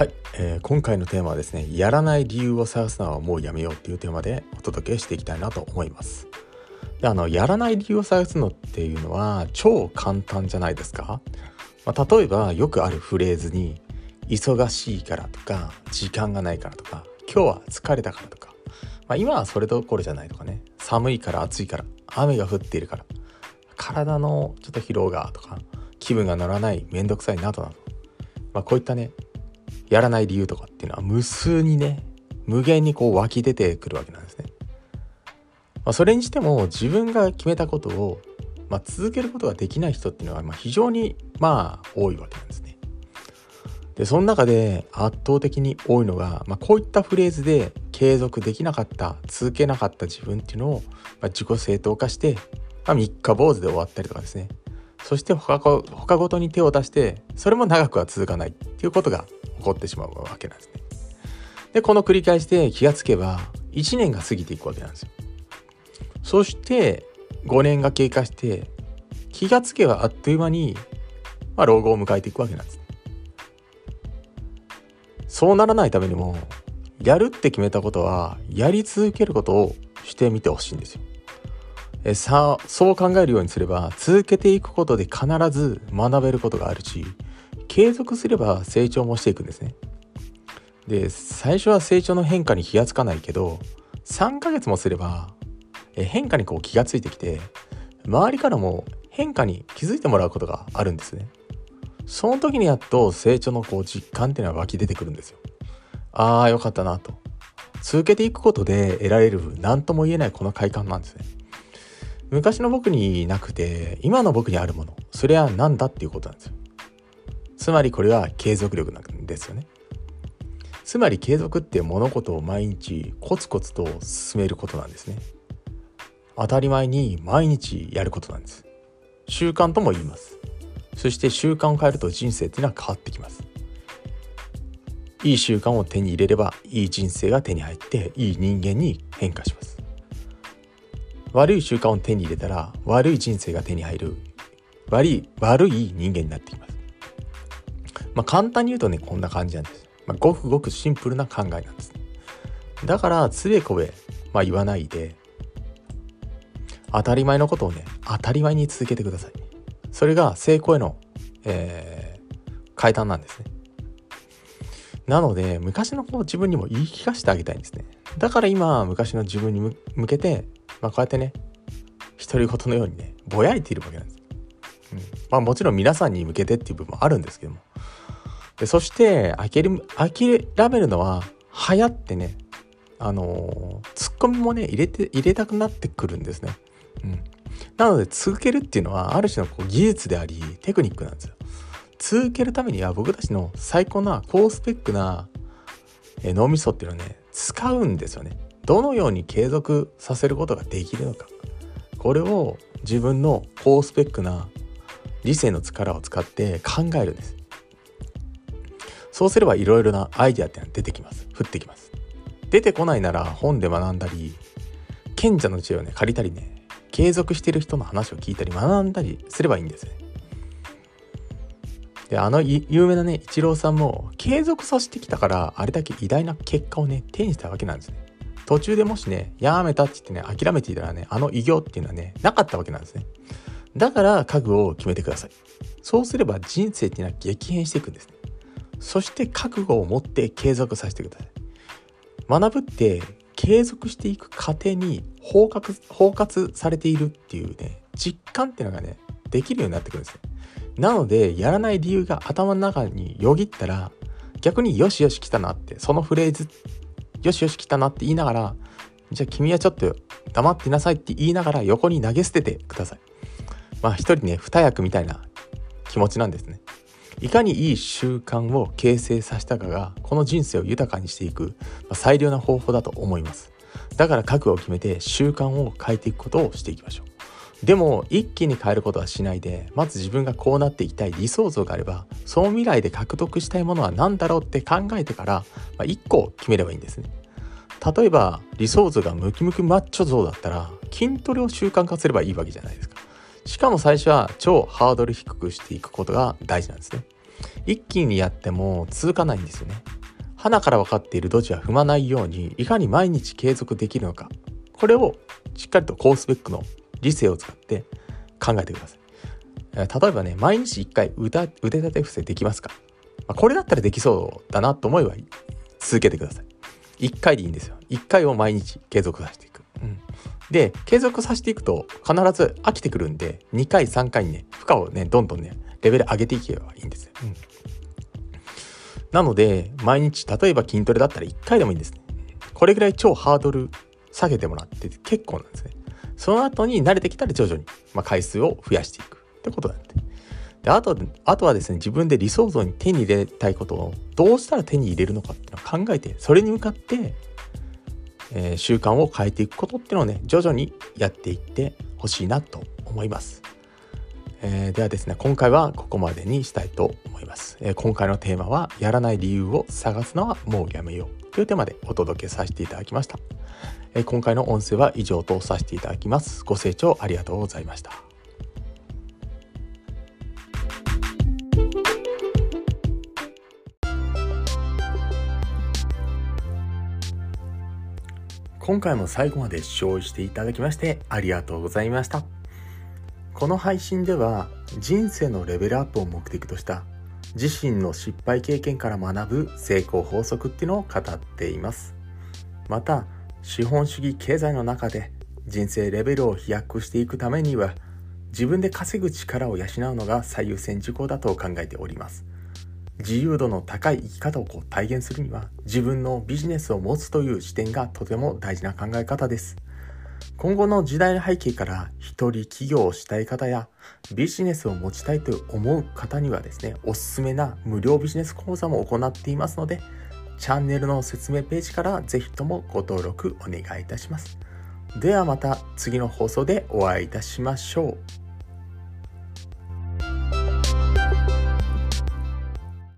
はい、えー、今回のテーマはですねやらない理由を探すのはもうやめようっていうテーマでお届けしていきたいなと思います。であのやらない理由を探すのっていうのは超簡単じゃないですか、まあ、例えばよくあるフレーズに忙しいからとか時間がないからとか今日は疲れたからとか、まあ、今はそれどころじゃないとかね寒いから暑いから雨が降っているから体のちょっと疲労がとか気分が乗らないめんどくさいなどなど、まあ、こういったねやらない理由とかっていうのは無数にね無限にこう湧き出てくるわけなんですね。まあ、それにしても自分が決めたことを、まあ、続けることができない人っていうのはま非常にまあ多いわけなんですね。でその中で圧倒的に多いのが、まあ、こういったフレーズで継続できなかった続けなかった自分っていうのを、まあ、自己正当化して、まあ、三日坊主で終わったりとかですねそして他他ごとに手を出してそれも長くは続かないっていうことが起こってしまうわけなんですね。でこの繰り返しで気がつけば1年が過ぎていくわけなんですよ。そして5年が経過して気がつけばあっという間に、まあ、老後を迎えていくわけなんです、そうならないためにもやるって決めたことはやり続けることをしてみてほしいんですよ。えさそう考えるようにすれば続けていくことで必ず学べることがあるし継続すれば成長もしていくんですね。で最初は成長の変化に気がつかないけど3ヶ月もすれば変化にこう気がついてきて周りからも変化に気づいてもらうことがあるんですね。その時にやっと成長のこう実感っていうのは湧き出てくるんですよ。ああよかったなと。続けていくことで得られる何とも言えないこの快感なんですね。昔の僕になくて今の僕にあるものそれは何だっていうことなんですよ。つまりこれは継続力なんですよね。つまり継続って物事を毎日コツコツと進めることなんですね。当たり前に毎日やることなんです。習慣とも言います。そして習慣を変えると人生っていうのは変わってきます。いい習慣を手に入れればいい人生が手に入っていい人間に変化します。悪い習慣を手に入れたら悪い人生が手に入る悪い悪い人間になってきます。まあ、簡単に言うとねこんな感じなんです、まあ、ごくごくシンプルな考えなんです。だからつべこべ、まあ、言わないで当たり前のことをね当たり前に続けてください。それが成功への、えー、階段なんですね。なので昔の自分にも言い聞かせてあげたいんですね。だから今昔の自分に向けて、まあ、こうやってね独り言のようにねぼやいているわけなんです、うん。まあ、もちろん皆さんに向けてっていう部分もあるんですけども。でそして諦めるのは流行ってねあのツッコミもね入れて入れたくなってくるんですね。うん、なので続けるっていうのはある種のこう技術でありテクニックなんですよ。続けるためには僕たちの最高な高スペックな脳みそっていうのをね使うんですよね。どのように継続させることができるのか。これを自分の高スペックな理性の力を使って考えるんです。そうすればいろいろなアイデアってのは出てきます。降ってきます。出てこないなら本で学んだり賢者の知恵をね借りたりね継続してる人の話を聞いたり学んだりすればいいんですであの有名なねイチローさんも継続させてきたからあれだけ偉大な結果をね手にしたわけなんですね。途中でもしねやめたって言ってね諦めていたらねあの偉業っていうのはねなかったわけなんですね。だから覚悟を決めてください。そうすれば人生っていうのは激変していくんですね。そして覚悟を持って継続させてください。学ぶって継続していく過程に包括包括されているっていうね実感っていうのがねできるようになってくるんですねなのでやらない理由が頭の中によぎったら逆によしよし来たなってそのフレーズよしよし来たなって言いながらじゃあ君はちょっと黙ってなさいって言いながら横に投げ捨ててください。まあ一人ね二役みたいな気持ちなんですね。いかにいい習慣を形成させたかがこの人生を豊かにしていく最良な方法だと思います。だから覚悟を決めて習慣を変えていくことをしていきましょう。でも一気に変えることはしないでまず自分がこうなっていきたい理想像があればその未来で獲得したいものは何だろうって考えてから、まあ、1個決めればいいんですね。例えば理想像がムキムキマッチョ像だったら筋トレを習慣化すればいいわけじゃないですか。しかも最初は超ハードル低くしていくことが大事なんですね。一気にやっても続かないんですよね。花から分かっている土地は踏まないようにいかに毎日継続できるのか。これをしっかりとコースベックの理性を使って考えてください。例えばね毎日1回腕立て伏せできますか。これだったらできそうだなと思えば続けてください。1回でいいんですよ。1回を毎日継続させていく、うん、で継続させていくと必ず飽きてくるんで2回3回にね負荷をねどんどんねレベル上げていけばいいんです。よ、うん、なので毎日例えば筋トレだったら1回でもいいんですね。これぐらい超ハードル下げてもらって結構なんですね。その後に慣れてきたら徐々に、まあ、回数を増やしていく。ってことなんで。であとあとはですね自分で理想像に手に入れたいことをどうしたら手に入れるのかっていうのを考えてそれに向かってえー、習慣を変えていくことっていうのをね徐々にやっていってほしいなと思います、えー、ではですね今回はここまでにしたいと思います、えー、今回のテーマはやらない理由を探すのはもうやめようというテーマでお届けさせていただきました、え今回の音声は以上とさせていただきます。ご清聴ありがとうございました。今回も最後まで視聴していただきましてありがとうございました。この配信では人生のレベルアップを目的とした自身の失敗経験から学ぶ成功法則っていうのを語っています。また、資本主義経済の中で人生レベルを飛躍していくためには自分で稼ぐ力を養うのが最優先事項だと考えております。自由度の高い生き方をこう体現するには自分のビジネスを持つという視点がとても大事な考え方です。今後の時代の背景から一人起業をしたい方やビジネスを持ちたいと思う方にはですね、おすすめな無料ビジネス講座も行っていますので、チャンネルの説明ページからぜひともご登録お願いいたします。ではまた次の放送でお会いいたしましょう。